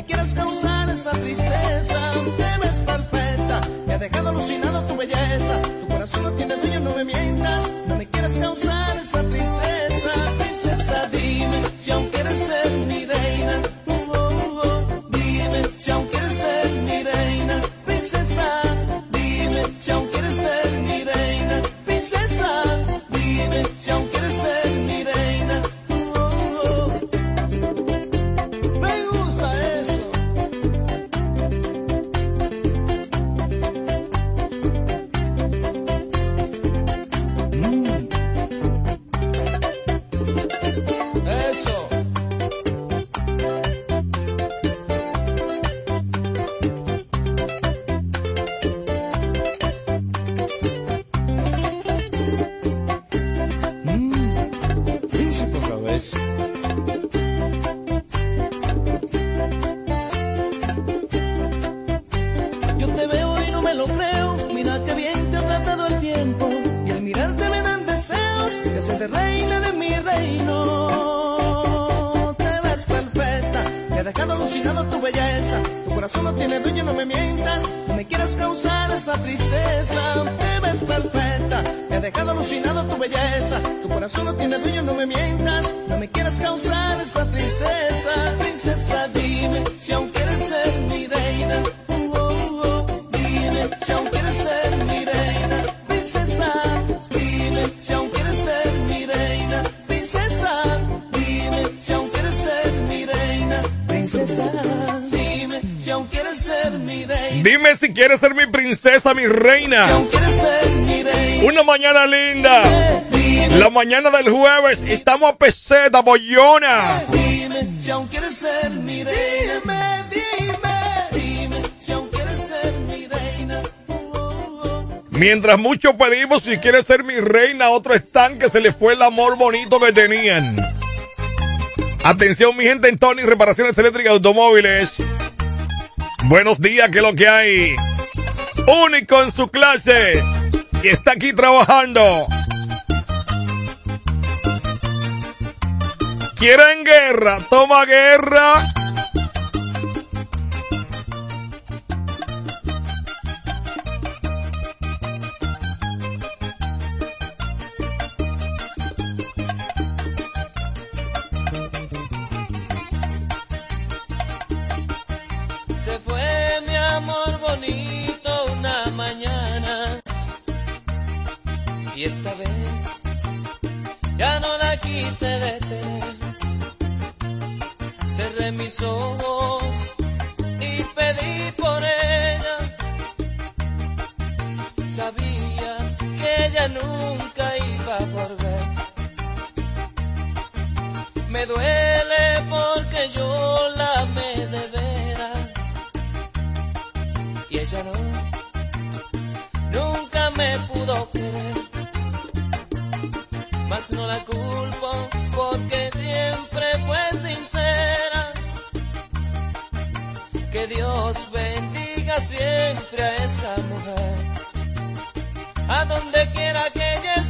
me quieres causar esa tristeza. princesa, mi reina. Una mañana linda. La mañana del jueves. Estamos a peseta, bollona. Mientras muchos pedimos si quiere ser mi reina, otro están que se le fue el amor bonito que tenían. Atención, mi gente en Tony, reparaciones eléctricas de automóviles. Buenos días, ¿qué es lo que hay? único en su clase y está aquí trabajando. Quieren guerra, toma guerra. mis ojos y pedí por ella. Sabía que ella nunca iba a volver. Me duele porque yo la amé de veras y ella no, nunca me pudo querer. Mas no la culpo porque siempre a esa mujer. A donde quiera que ella.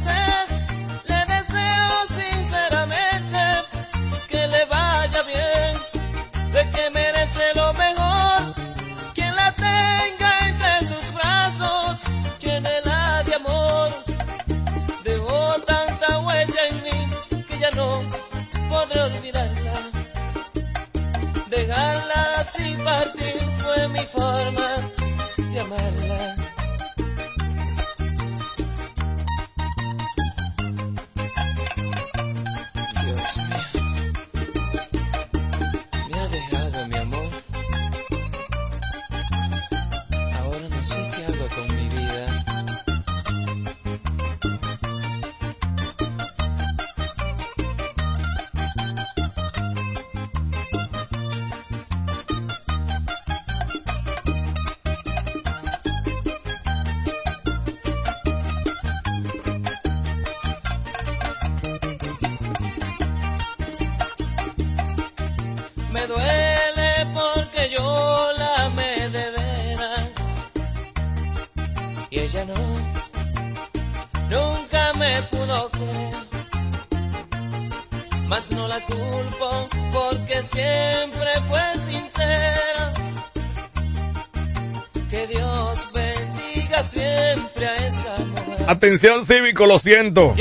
Atención cívico, lo siento.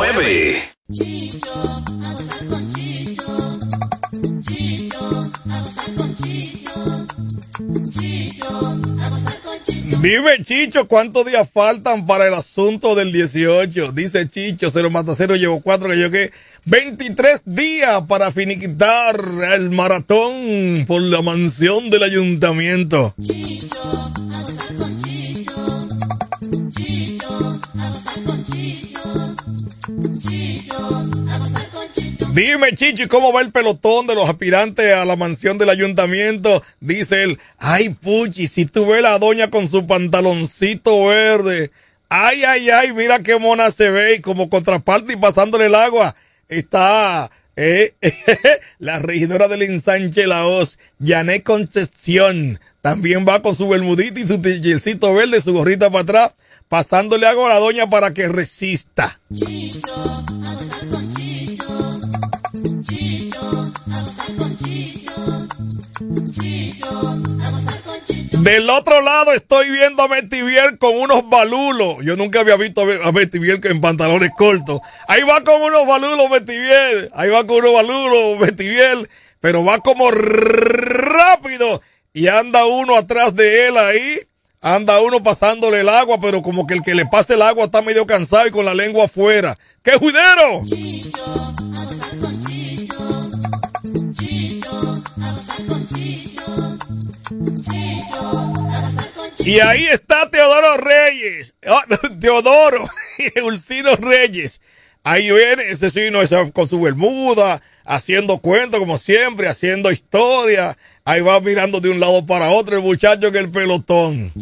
9. Dime, Chicho, ¿cuántos días faltan para el asunto del 18? Dice Chicho, cero mata cero, llevo cuatro, que yo que 23 días para finiquitar el maratón por la mansión del ayuntamiento. Chicho. Dime, Chicho, ¿y cómo va el pelotón de los aspirantes a la mansión del ayuntamiento? Dice él, ay, Puchi, si tú ves la doña con su pantaloncito verde. Ay, ay, ay, mira qué mona se ve y como contraparte y pasándole el agua está eh, la regidora del ensanche La Hoz, Janet Concepción. También va con su bermudita y su tillercito verde, su gorrita para atrás, pasándole agua a la doña para que resista. Chicho, Del otro lado estoy viendo a Metivier con unos balulos. Yo nunca había visto a Metivier en pantalones cortos. Ahí va con unos balulos Metivier. Ahí va con unos balulos Metivier. Pero va como rápido. Y anda uno atrás de él ahí. Anda uno pasándole el agua, pero como que el que le pase el agua está medio cansado y con la lengua afuera. ¡Qué juidero! Y ahí está Teodoro Reyes. Ah, Teodoro Ulcino Reyes. Ahí viene ese sí, no, ese con su bermuda, haciendo cuentos como siempre, haciendo historia. Ahí va mirando de un lado para otro el muchacho en el pelotón.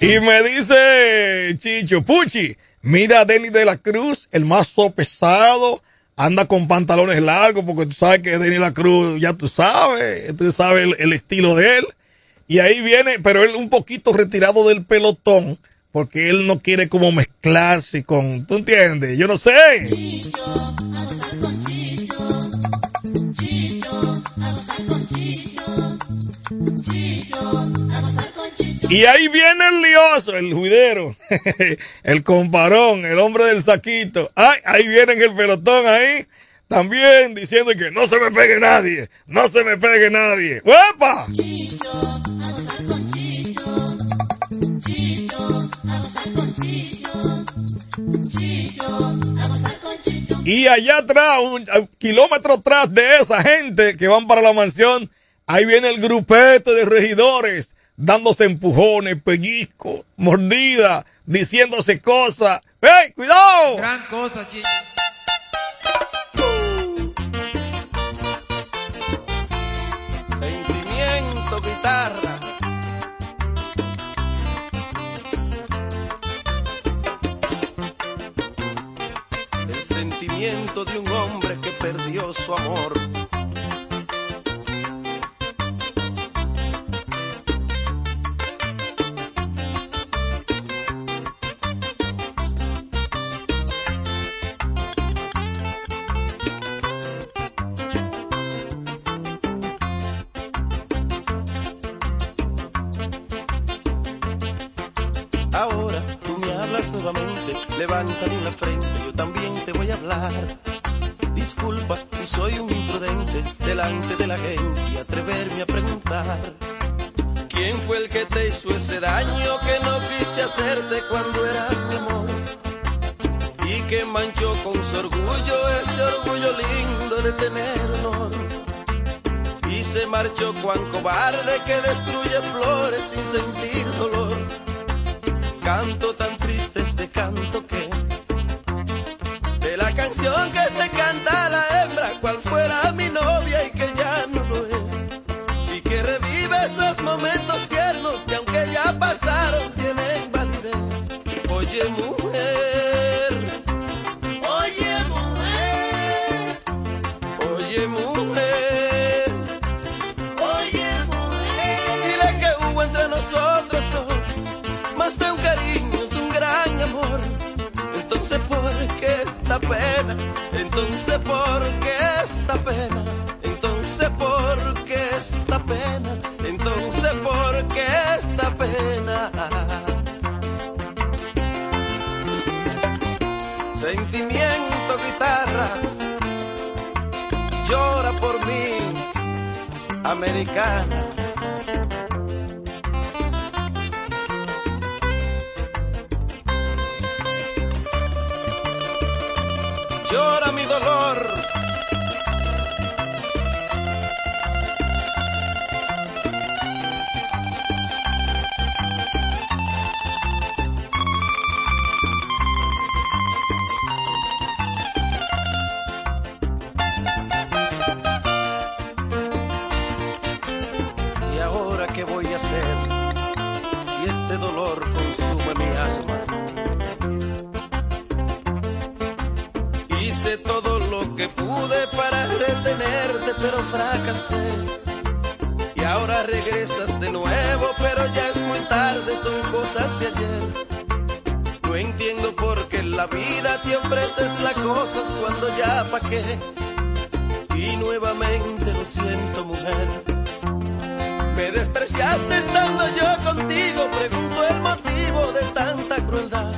Y me dice Chicho, Puchi, mira a de la Cruz, el mazo pesado, anda con pantalones largos, porque tú sabes que Denis de la Cruz, ya tú sabes, tú sabes el, el estilo de él. Y ahí viene, pero él un poquito retirado del pelotón, porque él no quiere como mezclarse con, ¿tú entiendes? Yo no sé. Y ahí viene el lioso, el juidero, el comparón, el hombre del saquito. Ay, ahí viene en el pelotón ahí, también diciendo que no se me pegue nadie, no se me pegue nadie. ¡Huepa! Chicho, a gozar con Chicho. Chicho, a gozar con Chicho. Chicho, a gozar con Chicho. Y allá atrás, un, un kilómetro atrás de esa gente que van para la mansión, ahí viene el grupete de regidores dándose empujones, pellizcos, mordidas, diciéndose cosas. ¡Ey, cuidado! Gran cosa, chico. Sentimiento, guitarra. El sentimiento de un hombre que perdió su amor. Levántale la frente, yo también te voy a hablar. Disculpa si soy un imprudente delante de la gente y atreverme a preguntar. ¿Quién fue el que te hizo ese daño que no quise hacerte cuando eras mi amor? Y que manchó con su orgullo ese orgullo lindo de tener honor. Y se marchó cuán cobarde que destruye flores sin sentir dolor. Canto tan triste este canto que de la canción que se Entonces ¿por qué esta pena? Entonces ¿por qué esta pena? Entonces ¿por qué esta pena? Sentimiento guitarra, llora por mí, americana. Dolor. No entiendo por qué la vida te ofreces las cosas cuando ya pa' qué. Y nuevamente lo siento, mujer. Me despreciaste estando yo contigo, pregunto el motivo de tanta crueldad.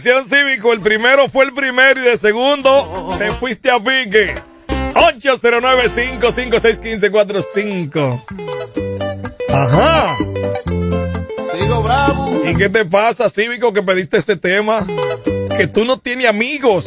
Atención cívico, el primero fue el primero y de segundo te fuiste a pique. 809-556-1545. Ajá. Sigo bravo. ¿Y qué te pasa, cívico, que pediste ese tema? Que tú no tienes amigos.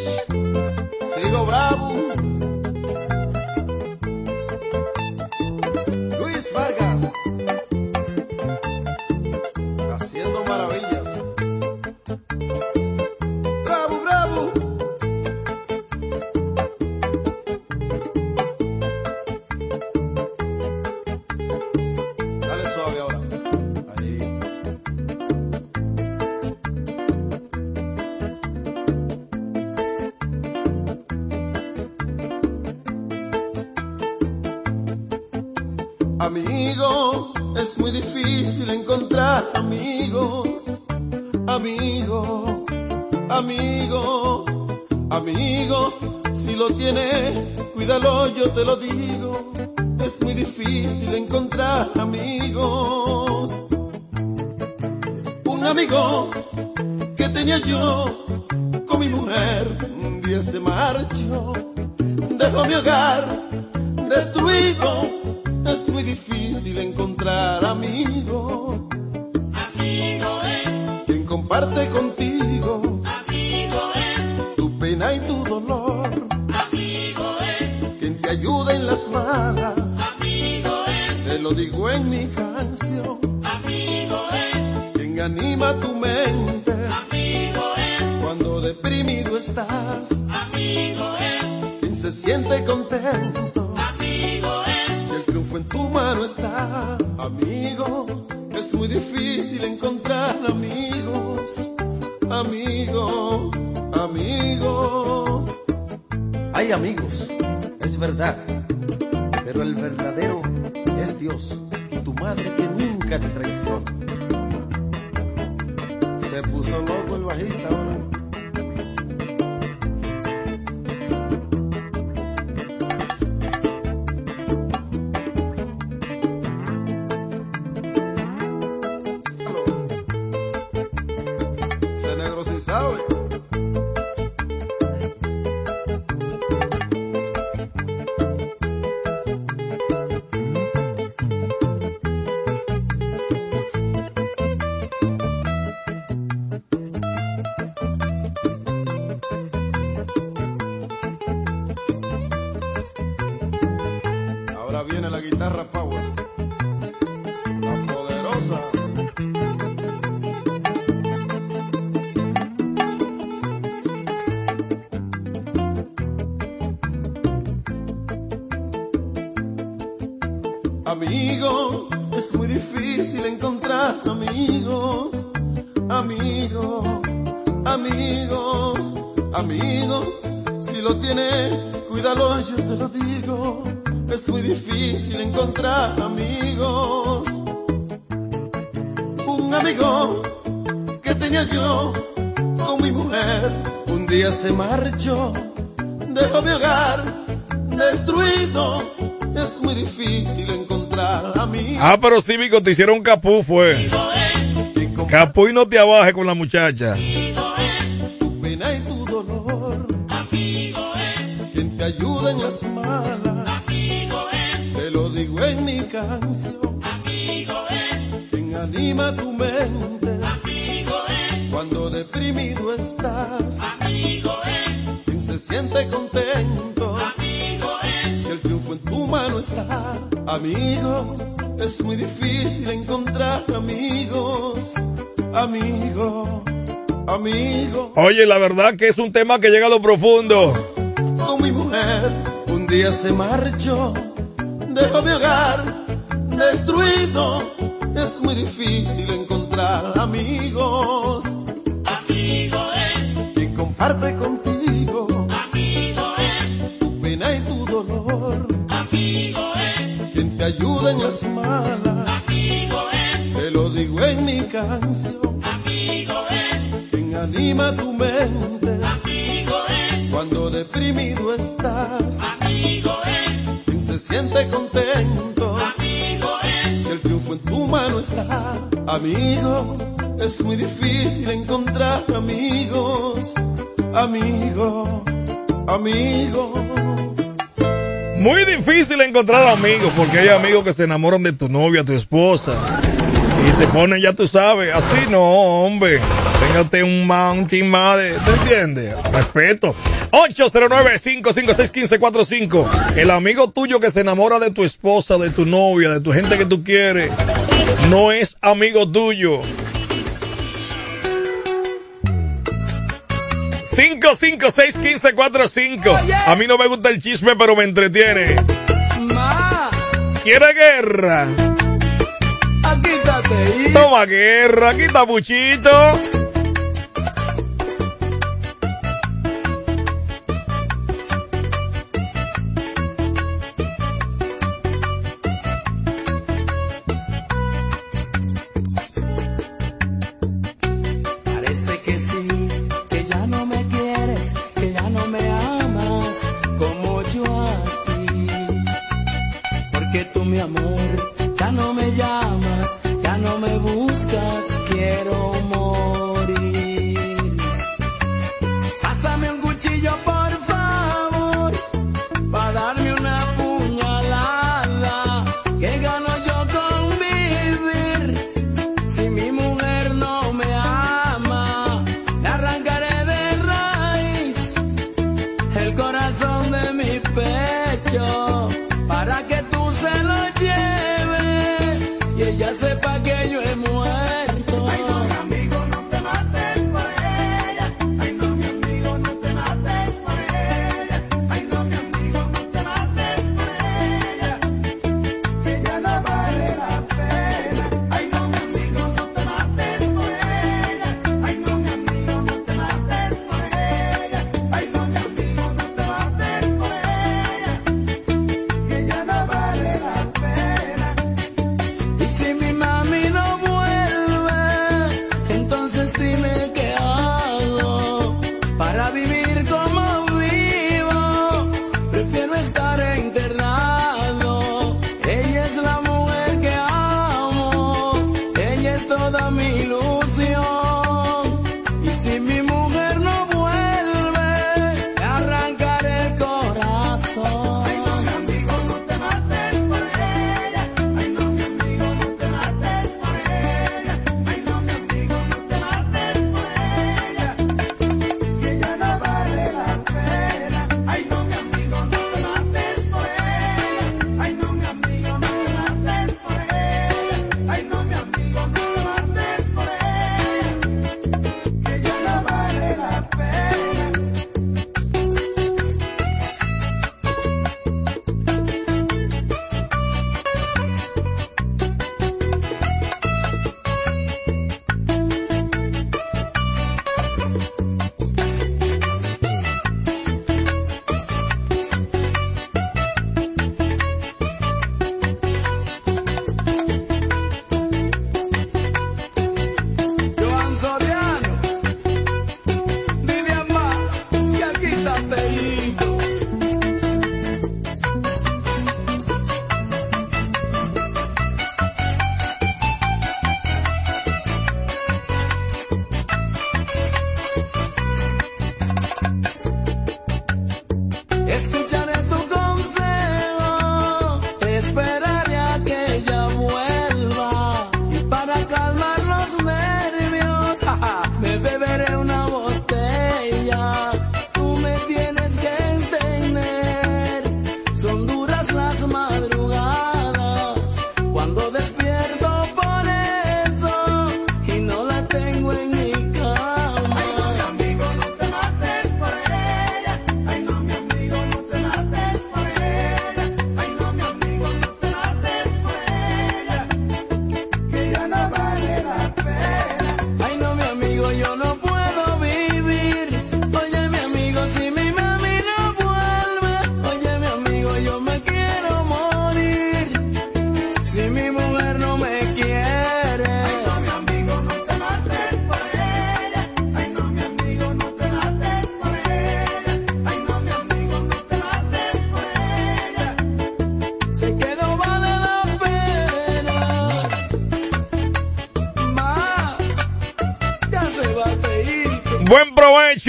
Ayuda en las malas. amigo es, Te lo digo en mi canción. amigo es, Quien anima tu mente amigo es, Cuando deprimido estás, amigo es, quien se siente contento. amigo es, Si el triunfo en tu mano está, amigo, es muy difícil encontrar amigos. Amigo, amigo. Hay amigos, verdad, pero el verdadero es Dios tu madre que nunca te traiciona. Se puso loco el bajista ahora. Amigos. Ah, pero cívico, te hicieron capú, fue. Capú y no te abajes con la muchacha. tu pena y tu dolor. Quien te ayuda en las malas. Te lo digo en mi canción. Quien anima tu mente. Cuando deprimido estás. Quien se siente contento. En tu mano está. Amigo, es muy difícil encontrar amigos. Amigo, amigo. Oye, la verdad que es un tema que llega a lo profundo. con mi mujer. Un día se marchó, dejó mi hogar destruido. Es muy difícil encontrar amigos. Amigo es quien comparte contigo. Es ayuda en las malas. Amigo es te lo digo en mi canción. Amigo es quien anima tu mente. Cuando deprimido estás, amigo es quien se siente contento, amigo es si el triunfo en tu mano está, amigo, es muy difícil encontrar amigos, amigo, amigo. Muy difícil encontrar amigos, porque hay amigos que se enamoran de tu novia, tu esposa. Y se ponen, ya tú sabes, así no, hombre. Téngate un mountain más de, ¿te entiendes? Respeto. 809-556-1545. El amigo tuyo que se enamora de tu esposa, de tu novia, de tu gente que tú quieres, no es amigo tuyo. 556-1545. A mí no me gusta el chisme, pero me entretiene. ¿Quiere guerra? Toma guerra, está Puchito. mi mundo.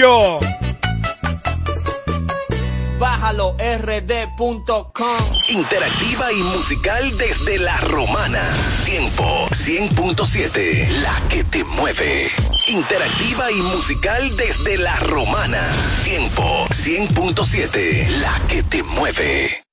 Corillo. Bájalo rd.com. Interactiva y musical desde la romana. Tiempo 100.7. La que te mueve. Interactiva y musical desde la romana. Tiempo 100.7. La que te mueve.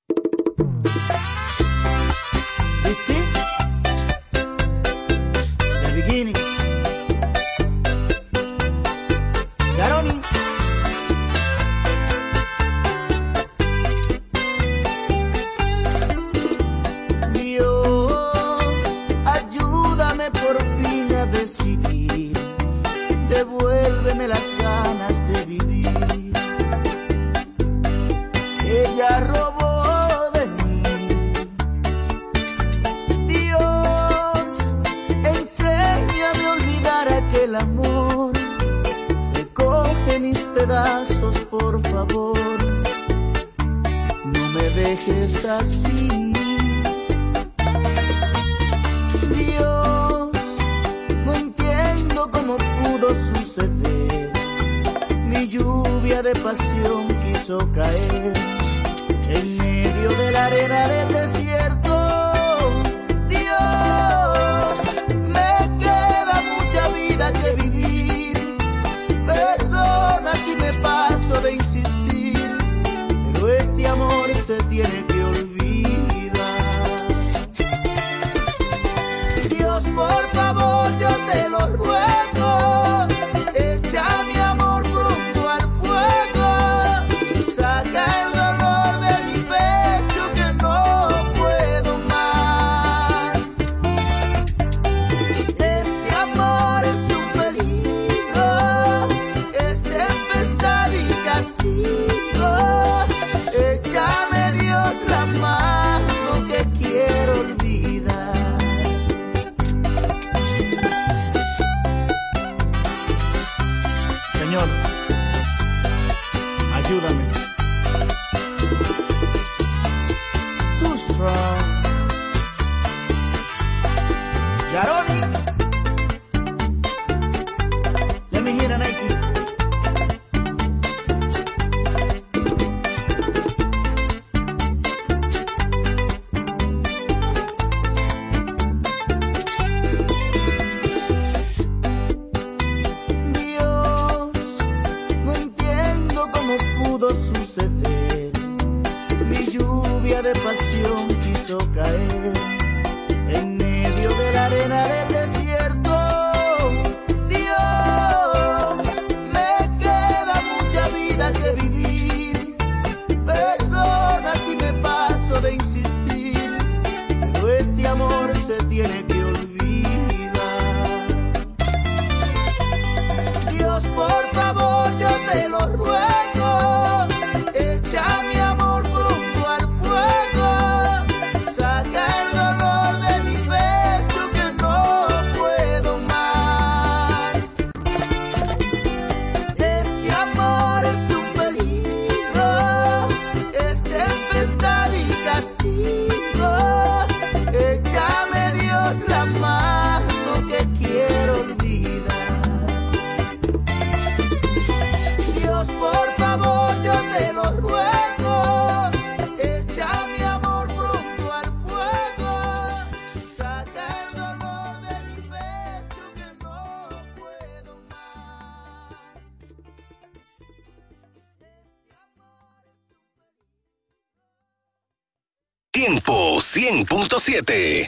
107.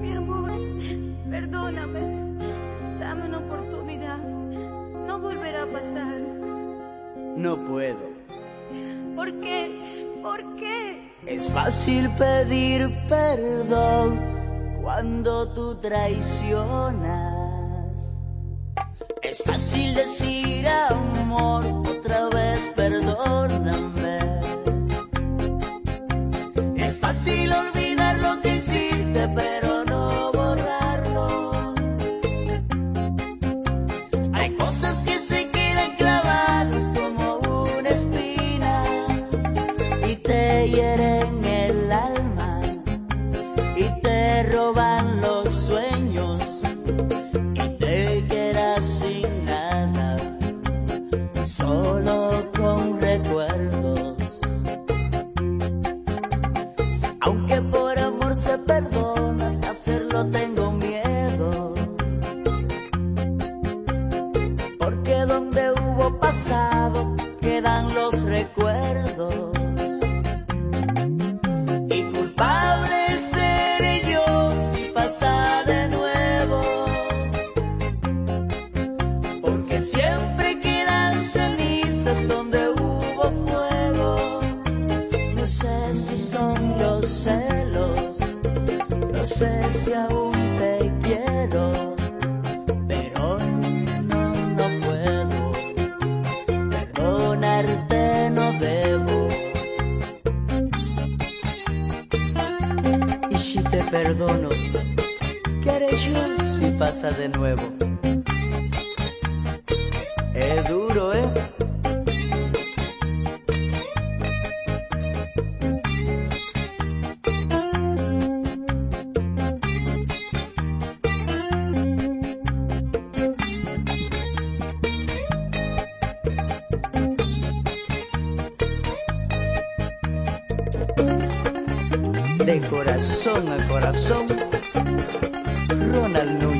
Mi amor, perdóname. Dame una oportunidad. No volverá a pasar. No puedo. ¿Por qué? ¿Por qué? Es fácil pedir perdón cuando tú traicionas. Es fácil decir amor otra vez. de corazón a corazón, Ronald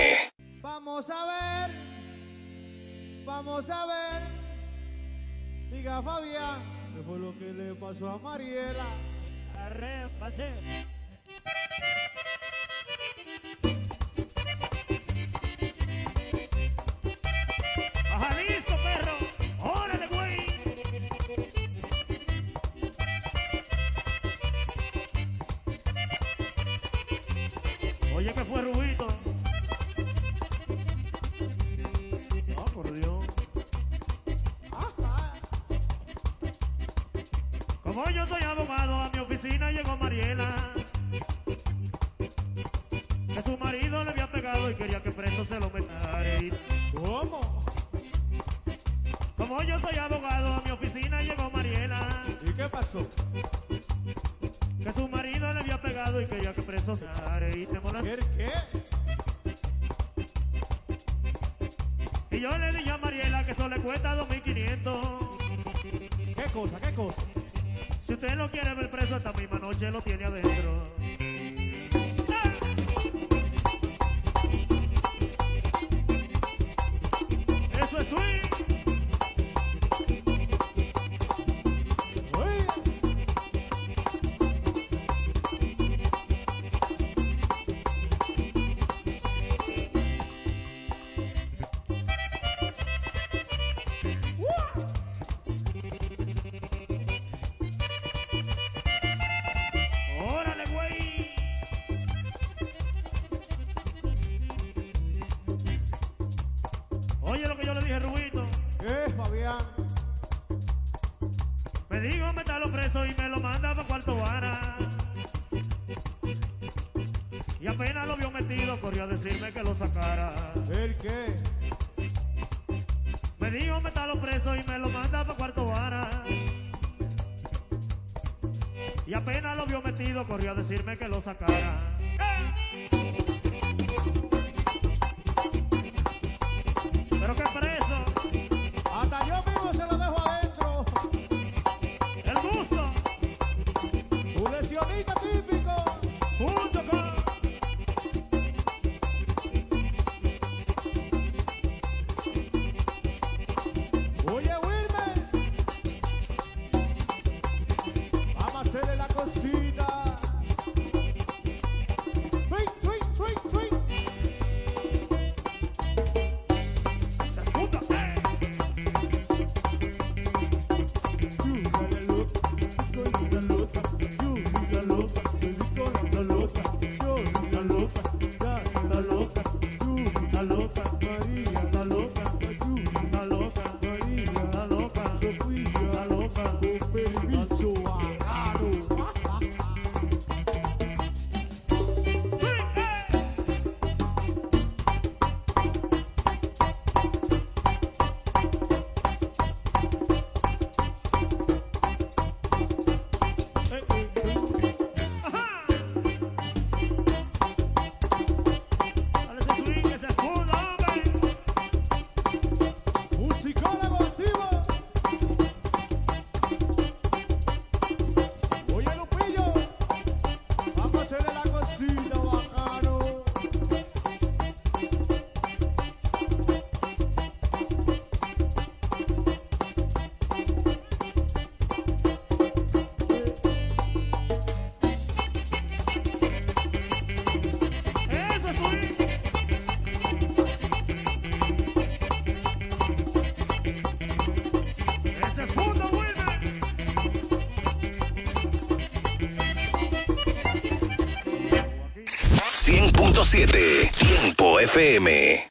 Y yo le dije a Mariela que eso le cuesta 2500. ¿Qué cosa? ¿Qué cosa? Si usted lo quiere ver preso esta misma noche, lo tiene adentro. decirme que lo sacaron. 7. Tiempo FM.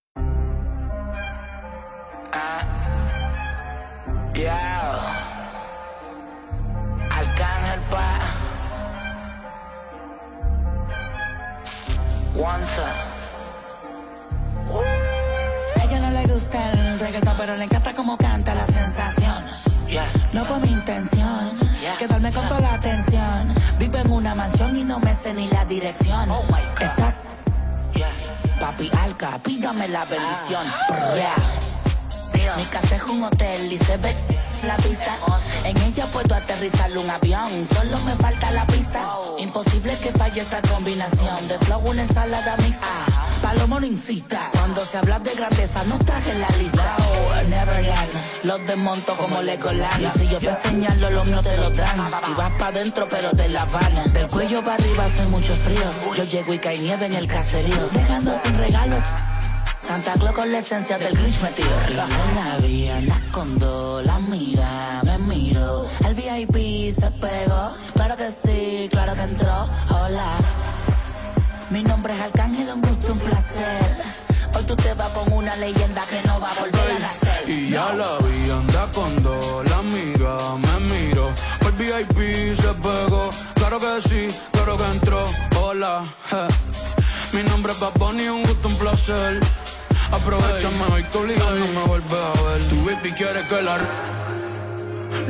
Desmonto como Legoland. Y si yo te señalo, los míos te lo dan. Y vas pa' dentro, pero te la van. Del cuello para arriba hace mucho frío. Yo llego y cae nieve en el caserío. Dejando sin regalo. Santa Claus con la esencia del Grinch metido. Yo la vi, anda con dos, la mira, me miro. El VIP se pegó, claro que sí, claro que entró. Hola, mi nombre es Arcángel, un gusto, un placer. Hoy tú te vas con una leyenda que no va a volver a nacer. Y ya la vi, anda con dos, la amiga me miro. El VIP se pegó, claro que sí, claro que entró. Hola, mi nombre es Bunny, un gusto, un placer. Aprovechame hoy que obligado no me vuelves a ver. Tu baby quiere que la...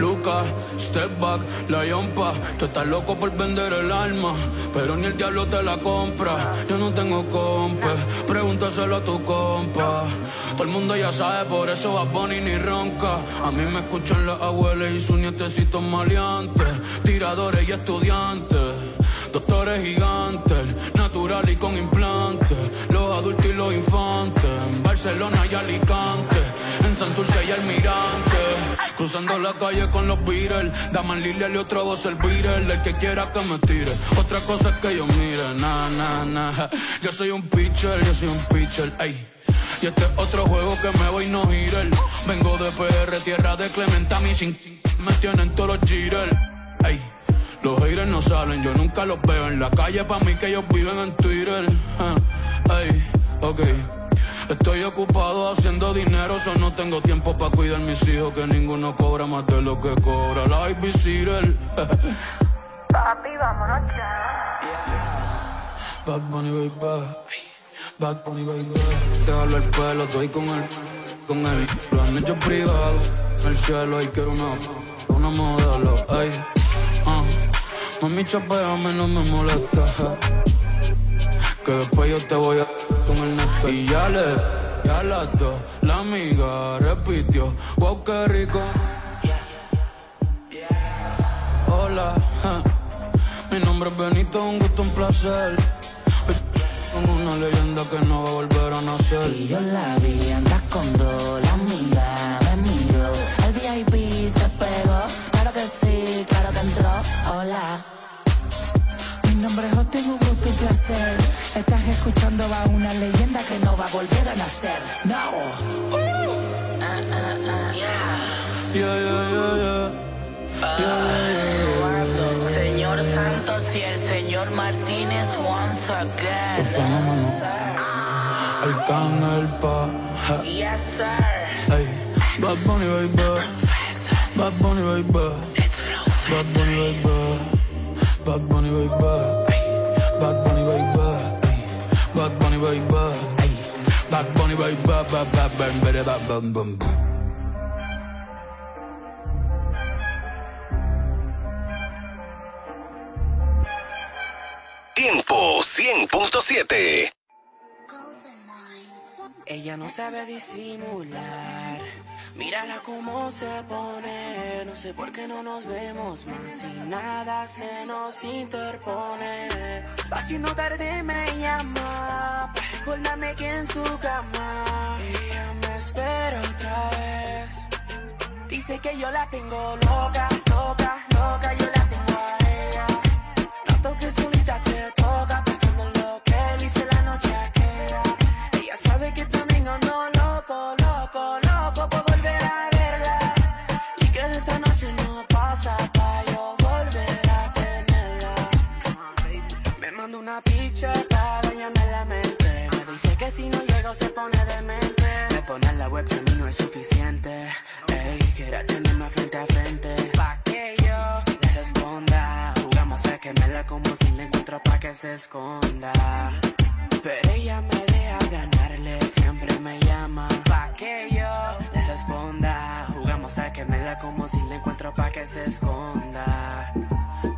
Lucas, step back, la yompa. Tú estás loco por vender el alma, pero ni el diablo te la compra. Yo no tengo compa, pregúntaselo a tu compa. Todo el mundo ya sabe, por eso va Bonnie ni ronca. A mí me escuchan las abuelas y sus nietecitos maleantes, tiradores y estudiantes. Doctores gigantes, natural y con implantes. Los adultos y los infantes. Barcelona y Alicante. Santurce y Almirante. Cruzando la calle con los Beatles. Daman Lilia y otra voz el Beatle. El que quiera que me tire. Otra cosa es que yo mire. Na, na, na. Yo soy un pitcher, yo soy un pitcher. Ey. Y este es otro juego que me voy no girar. Vengo de PR, tierra de Clementa, mi chin. Me tienen todos los jitters. Ey. Los haters no salen, yo nunca los veo en la calle, pa' mí que ellos viven en Twitter. Ah, Ey, ok. Estoy ocupado haciendo dinero, so no tengo tiempo para cuidar mis hijos, que ninguno cobra más de lo que cobra la babysitter. Papi, vámonos ya. Bad Bunny, baby. Bad Bunny, baby. Te jalo el pelo, estoy con él, con él. Lo han hecho privado, en el cielo, y quiero una, una modelo, ey. Ah. Mami, chapeame, no me molesta. Que después yo te voy a con el. Y ya le, ya las dos, la amiga repitió. Wow, qué rico. Hola, ja. mi nombre es Benito, un gusto, un placer. Como una leyenda que no va a volver a nacer. Y yo la vi, andas con dos, la amiga me miró. El VIP se pegó, claro que sí, claro que entró. Hola. Mi nombre es Austin, un gusto y placer. Escuchando a una leyenda que no va a volver a nacer. No. Ah, ah, ah. Yeah, yeah, yeah, yeah. Yeah, yeah, yeah. Señor Santos y el señor Martínez once again. El fenómeno. Arcángel pa. ja. Yes, sir. Ey, Bad Bunny, baby. Bad Bunny, baby. Bad Bunny, baby. Bad Bunny, baby. Baby. Ey, Bad Bunny, baby. Bad. Tiempo 100.7. Ella no sabe disimular. Mírala cómo se pone. No sé por qué no nos vemos más. Y nada se nos interpone. Va siendo tarde, me llama. Para que en su cama. Ella me espera otra vez. Dice que yo la tengo loca, loca, loca. Yo la una picture para dañarme la mente. Me dice que si no llego se pone demente. Me pone en la web que a mí no es suficiente. Ey, quiere tenerme frente a frente. Pa' que yo le responda. Jugamos a quemarla como si la encuentro pa' que se esconda. Pero ella me deja ganarle, siempre me llama Pa' que yo le responda Jugamos a quemarla como si la encuentro pa' que se esconda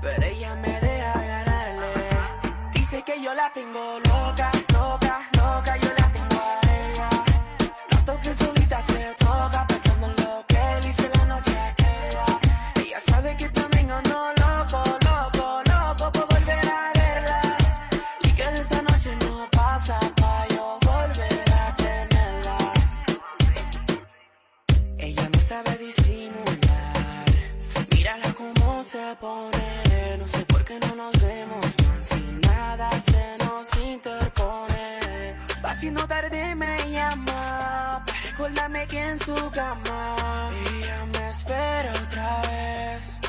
Pero ella me deja Que yo la tengo loca, loca, loca Yo la tengo a ella Tanto que solita se toca Pensando en lo que él hice la noche aquella Ella sabe que también ando loco, loco, loco Por volver a verla y que de esa noche no pasa pa' yo volver a tenerla. Ella no sabe disimular. Mírala cómo se pone. Siendo tarde, me llama. Para recordarme que en su cama. Ella me espera otra vez.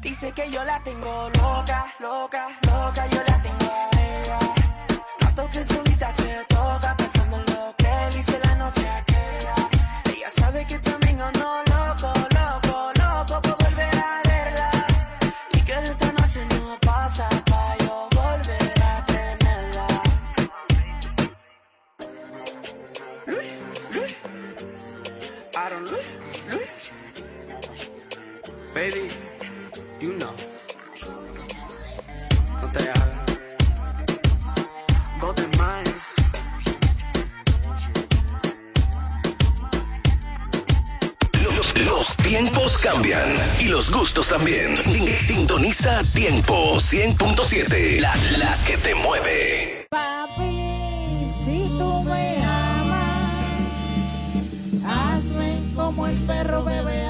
Dice que yo la tengo loca, loca, loca, yo la tengo a ella. Tanto que solita se toca, pensando en lo que él hice la noche aquella. Ella sabe que también Baby, you know. No te hagas. Golden Mines. Los, los tiempos cambian y los gustos también. Sin- Sintoniza Tiempo 100.7. La, la que te mueve. Papi, si tú me amas, hazme como el perro bebe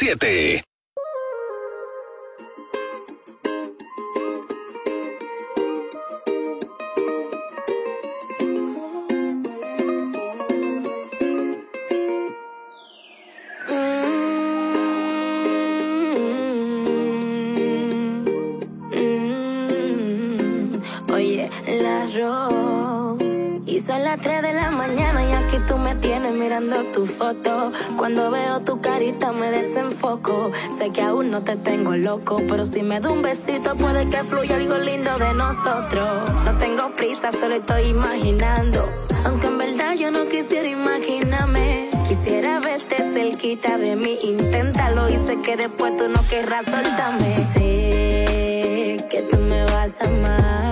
100.7. Mm, Oye, la. Y son las 3 de la mañana aquí tú me tienes mirando tu foto. Cuando veo tu carita me desenfoco. Sé que aún no te tengo loco, pero si me da un besito puede que fluya algo lindo de nosotros. No tengo prisa, solo estoy imaginando. Aunque en verdad yo no quisiera imaginarme. Quisiera verte cerquita de mí, inténtalo y sé que después tú no querrás soltarme. Sé que tú me vas a amar,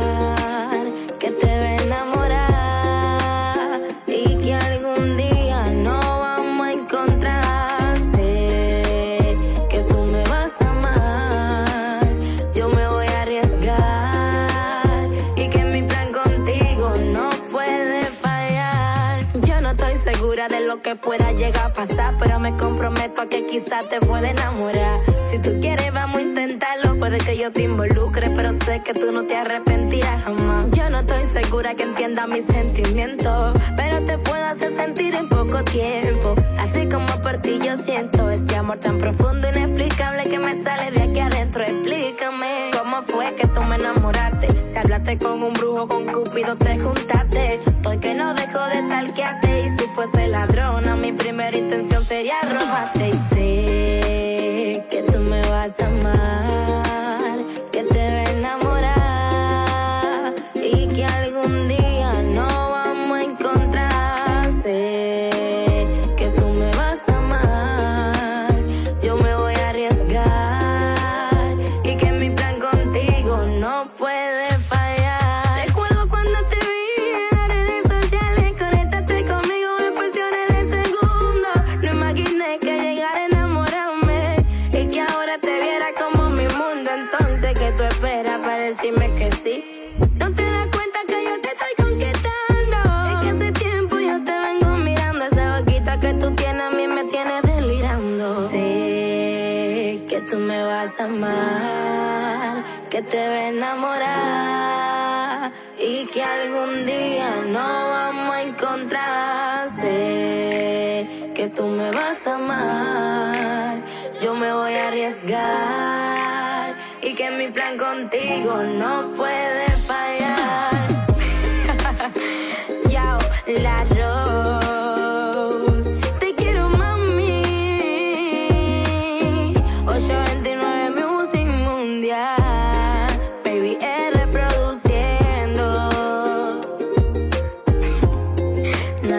pueda llegar a pasar, pero me comprometo a que quizás te pueda enamorar. Si tú quieres, vamos a que yo te involucre, pero sé que tú no te arrepentirás jamás. Yo no estoy segura que entienda mis sentimientos, pero te puedo hacer sentir en poco tiempo. Así como por ti yo siento este amor tan profundo, inexplicable que me sale de aquí adentro. Explícame cómo fue que tú me enamoraste. Si hablaste con un brujo, con Cupido te juntaste. Estoy que no dejo de talquearte y si fuese ladrona, mi primera intención sería robarte. Y sé que tú me vas a amar,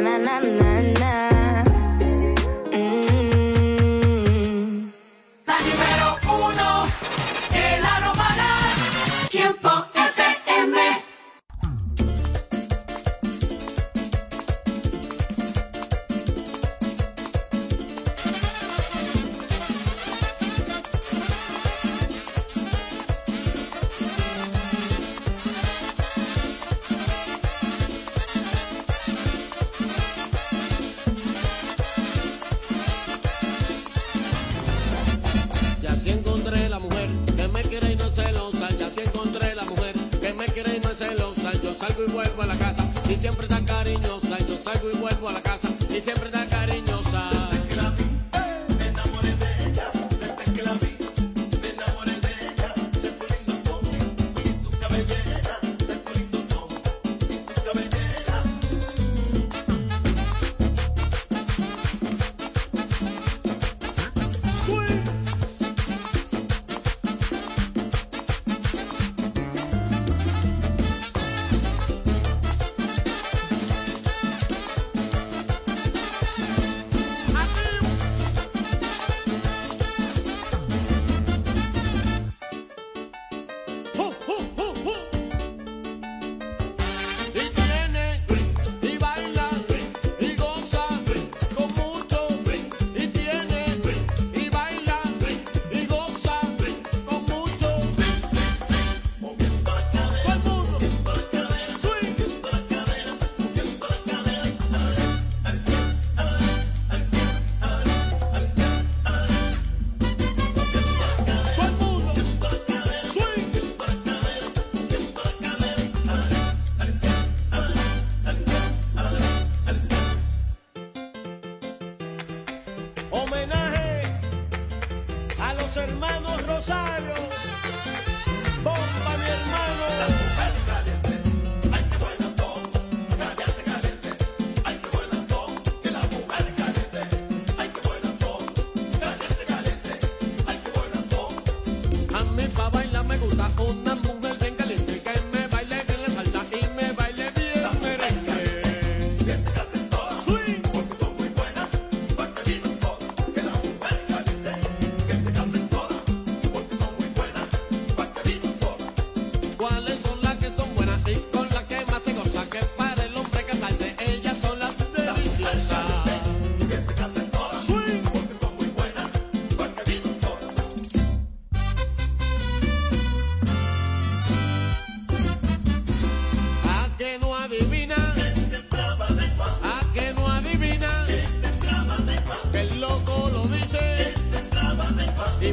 Na, na, na,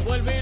vuelve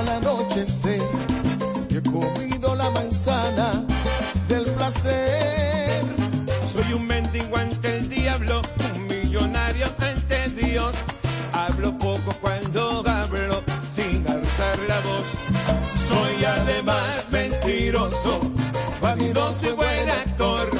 al anochecer. Yo he comido la manzana del placer. Soy un mendigo ante el diablo, un millonario ante Dios. Hablo poco cuando hablo, sin alzar la voz. Soy además mentiroso, vanidoso y buen actor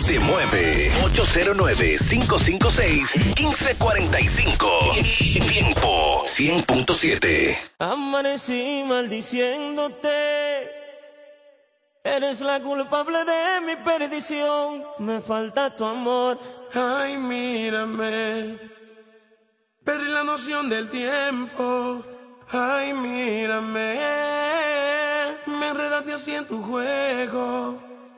te mueve. 809-556-1545. Tiempo 100.7. Amanecí maldiciéndote. Eres la culpable de mi perdición. Me falta tu amor. Ay, mírame. Perdí la noción del tiempo. Ay, mírame. Me enredaste así en tu juego.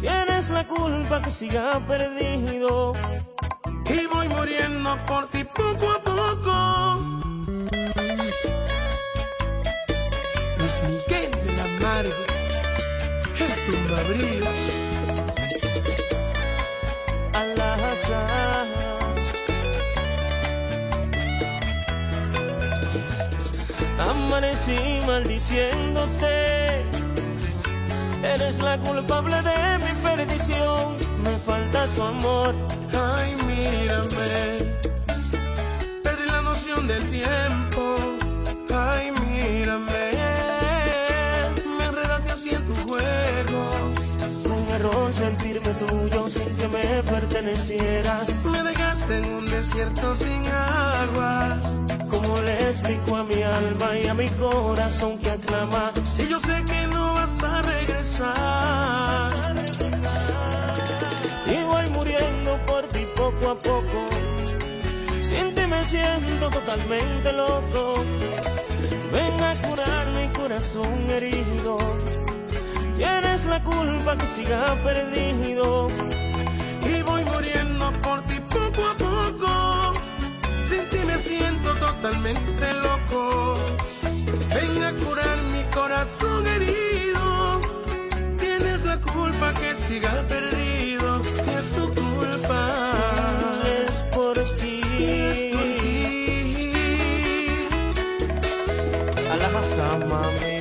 Tienes la culpa que siga perdido. Y voy muriendo por ti poco a poco. Luis Miguel de la Margue, el tumbabríos. Al-Azhar. Amanecí maldiciéndote. Eres la culpable de mi perdición. Me falta tu amor. Ay, mírame. Perdí la noción del tiempo. Ay, mírame. Me enredaste así en tu juego. Fue un error sentirme tuyo sin que me Me dejaste en un desierto sin agua. ¿Cómo le explico a mi alma y a mi corazón que aclama? Si yo sé que no vas a regresar. Y voy muriendo por ti poco a poco. Sin ti me siento totalmente loco. Ven a curar mi corazón herido. Tienes la culpa que siga perdido. Por ti poco a poco. Sin ti me siento totalmente loco. Ven a curar mi corazón herido. Tienes la culpa que siga perdido. Es tu culpa. Es por ti. Es por ti. Alabasa, mami.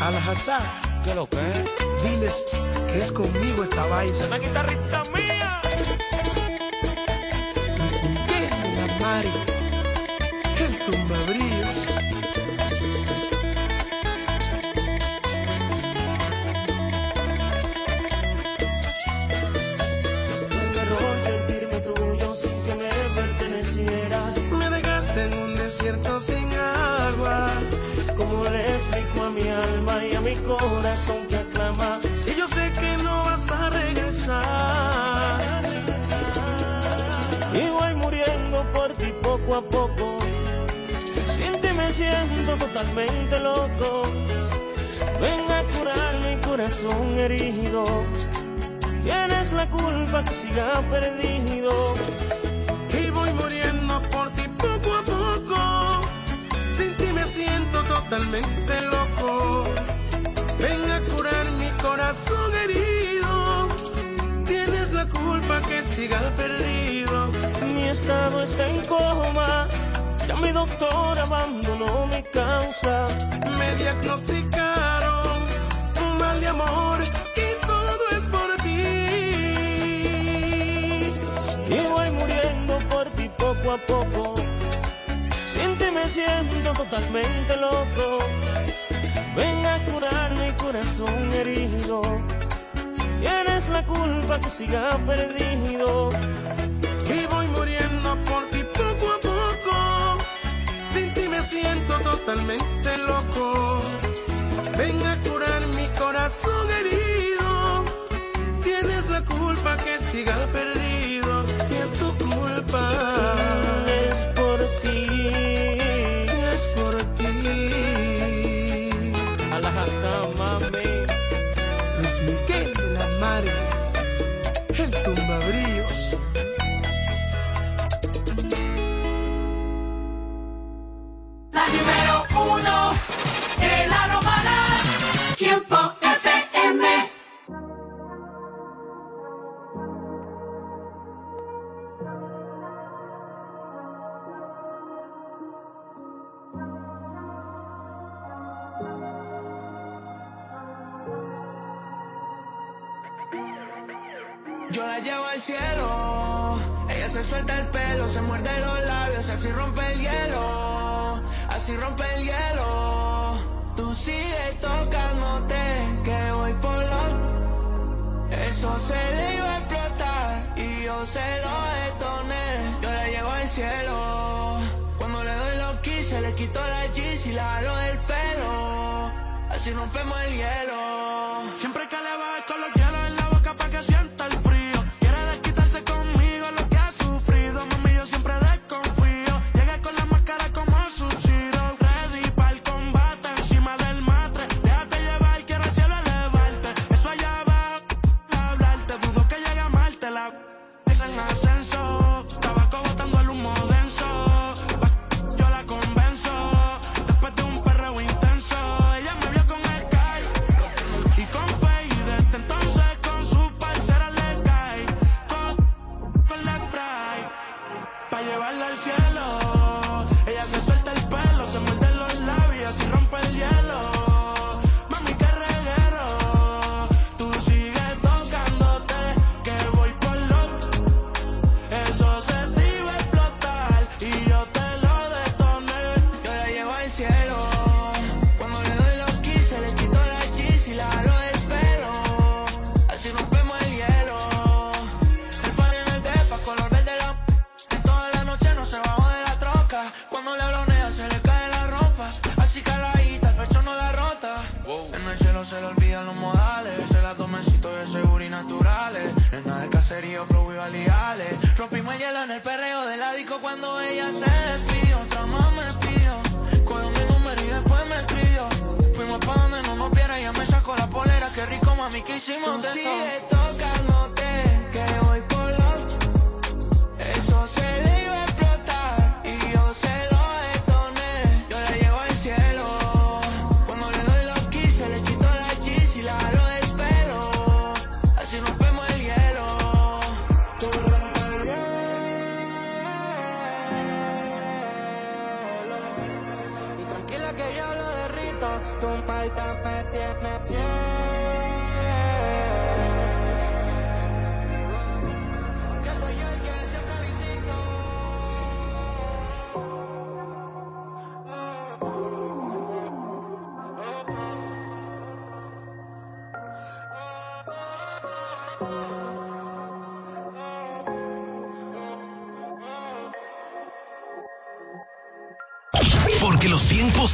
Al-Hazar, ¿Qué lo que? diles que es conmigo esta vaina. Una guitarrita mía. Mari, el tumbabríos. Fue un error sentirme tuyo sin que me pertenecieras. Me dejaste en un desierto sin agua. ¿Cómo le explico a mi alma y a mi corazón poco a poco. Sin ti me siento totalmente loco. Ven a curar mi corazón herido. Tienes la culpa que siga perdido. Y voy muriendo por ti poco a poco. Sin ti me siento totalmente loco. Ven a curar mi corazón herido. Culpa que siga perdido. Mi estado está en coma. Ya mi doctor abandonó mi causa. Me diagnosticaron un mal de amor y todo es por ti. Y voy muriendo por ti poco a poco. Sin ti me siento totalmente loco. Ven a curar mi corazón herido. Tienes la culpa que siga perdido. Y voy muriendo por ti poco a poco. Sin ti me siento totalmente loco. Ven a curar mi corazón herido. Tienes la culpa que siga perdido.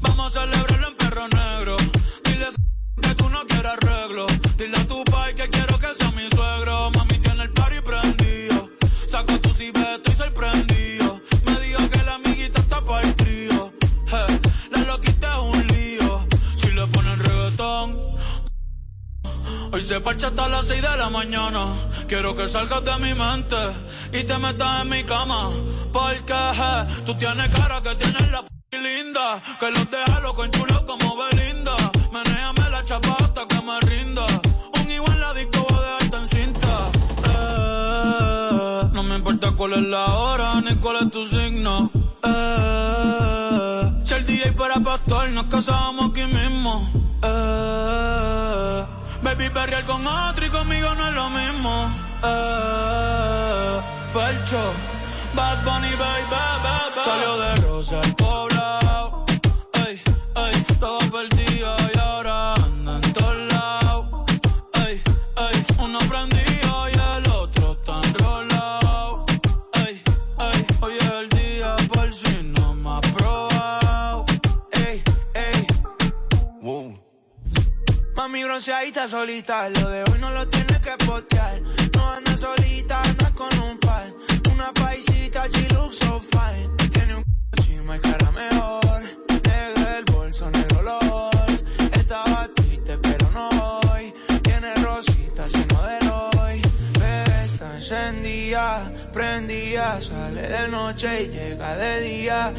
Vamos a celebrarlo en perro negro. Dile que tú no quieres arreglo. Dile a tu pai que quiero que sea mi suegro. Mami tiene el party prendido. Saco tu cibe, estoy sorprendido. Me dijo que la amiguita está para el trío. Hey, la loquita es un lío. Si le ponen reggaetón. Hoy se parcha hasta las 6 de la mañana. Quiero que salgas de mi mente y te metas en mi cama. Porque je, tú tienes cara que tienes la que los deja loco enchulados como Belinda. Menéame la chapa hasta que me rinda. Un igual en la disco va a dejarte en cinta. Eh, no me importa cuál es la hora ni cuál es tu signo. Eh, si el DJ fuera pastor, nos casábamos aquí mismo. Eh, baby, perrear con otro y conmigo no es lo mismo. Eh, Felcho. Bad Bunny, baby, baby, baby. Salió de rosa el pobre bronceadita solita. Lo de hoy no lo tienes que postear. No andas solita, andas con un par. Una paisita, she looks so fine. Tiene un chima y cara mejor. Encendida, prendida. Sale de noche y llega de día.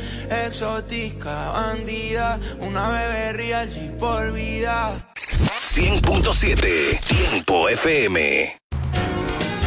Exótica, bandida. Una bebé real, G por vida. 100.7 Tiempo FM.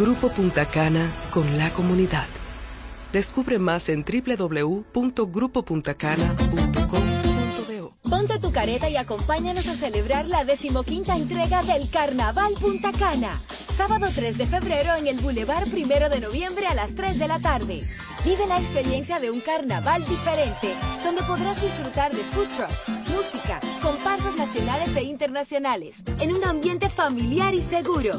Grupo Punta Cana con la comunidad. Descubre más en www.grupopuntacana.com.do. Ponte tu careta y acompáñanos a celebrar la decimoquinta entrega del Carnaval Punta Cana. Sábado 3 de febrero en el Boulevard Primero de Noviembre a las 3 de la tarde. Vive la experiencia de un carnaval diferente, donde podrás disfrutar de food trucks, música, comparsas nacionales e internacionales, en un ambiente familiar y seguro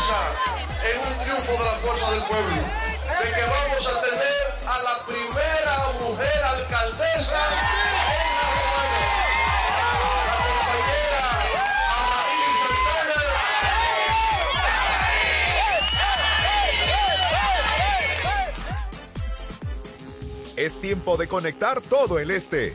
esperanza en un triunfo de la fuerza del pueblo, de que vamos a tener a la primera mujer alcaldesa en la Romana, la compañera Amarillo Es tiempo de conectar todo el este.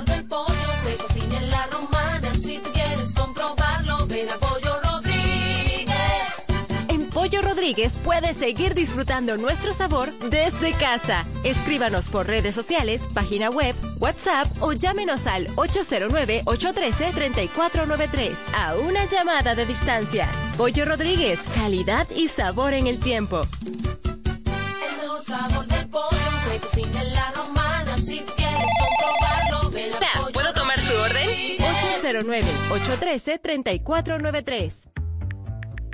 Rodríguez. Puede seguir disfrutando nuestro sabor desde casa. Escríbanos por redes sociales, página web, WhatsApp o llámenos al 809-813-3493 a una llamada de distancia. Pollo Rodríguez, calidad y sabor en el tiempo. El mejor sabor del pollo se cocina en la romana. Si quieres comprobarlo, ven a Pollo ¿Puedo tomar su orden? Rodríguez. 809-813-3493.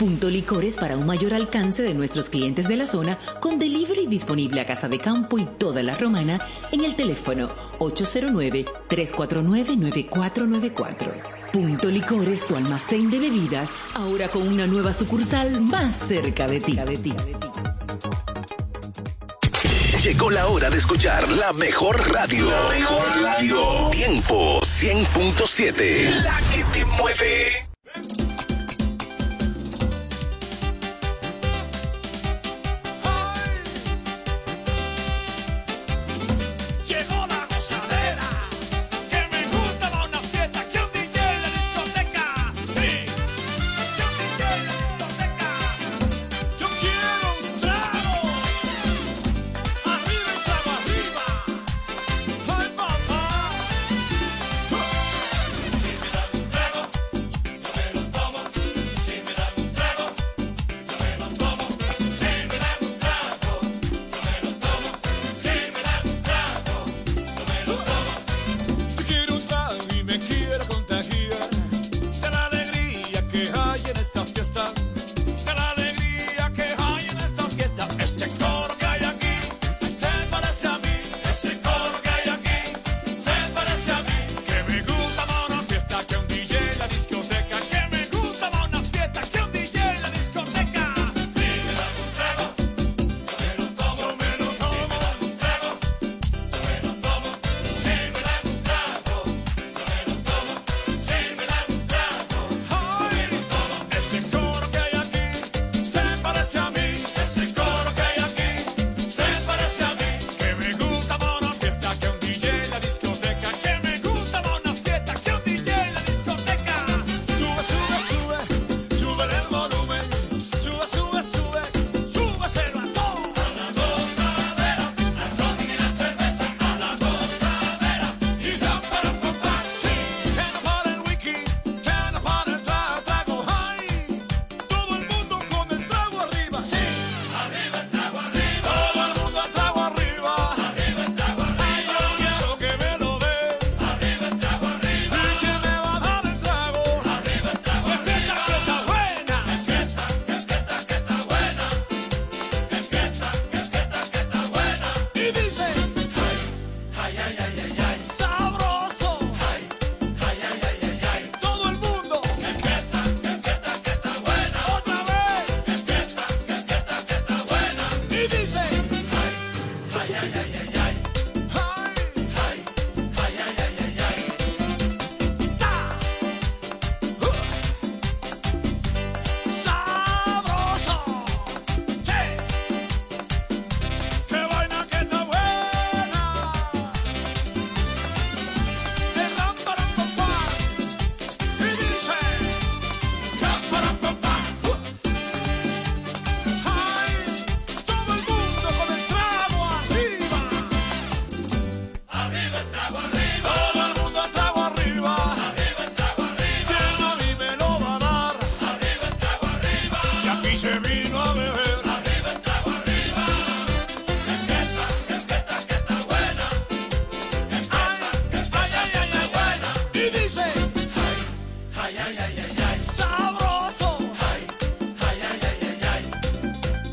Punto Licores para un mayor alcance de nuestros clientes de la zona con delivery disponible a Casa de Campo y toda la Romana en el teléfono 809-349-9494. Punto Licores, tu almacén de bebidas, ahora con una nueva sucursal más cerca de ti. Llegó la hora de escuchar la mejor radio. La mejor radio. Tiempo 100.7. La que te mueve.